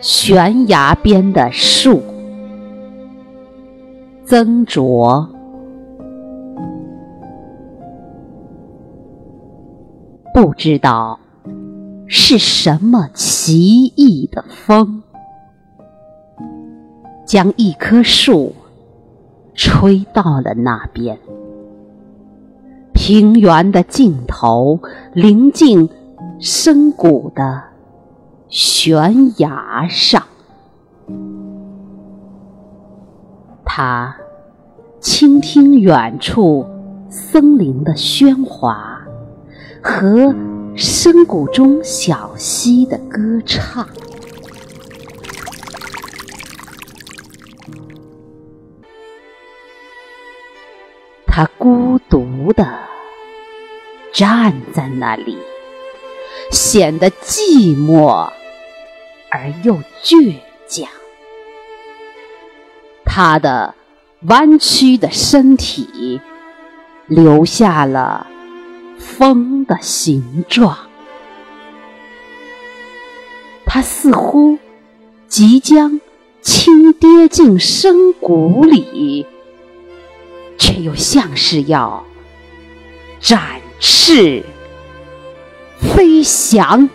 悬崖边的树。曾卓，不知道是什么奇异的风，将一棵树吹到了那边。平原的尽头，临近深谷的悬崖上，他倾听远处森林的喧哗和深谷中小溪的歌唱。他孤独的站在那里，显得寂寞而又倔强。他的弯曲的身体留下了风的形状。他似乎即将轻跌进深谷里。却又像是要展翅飞翔。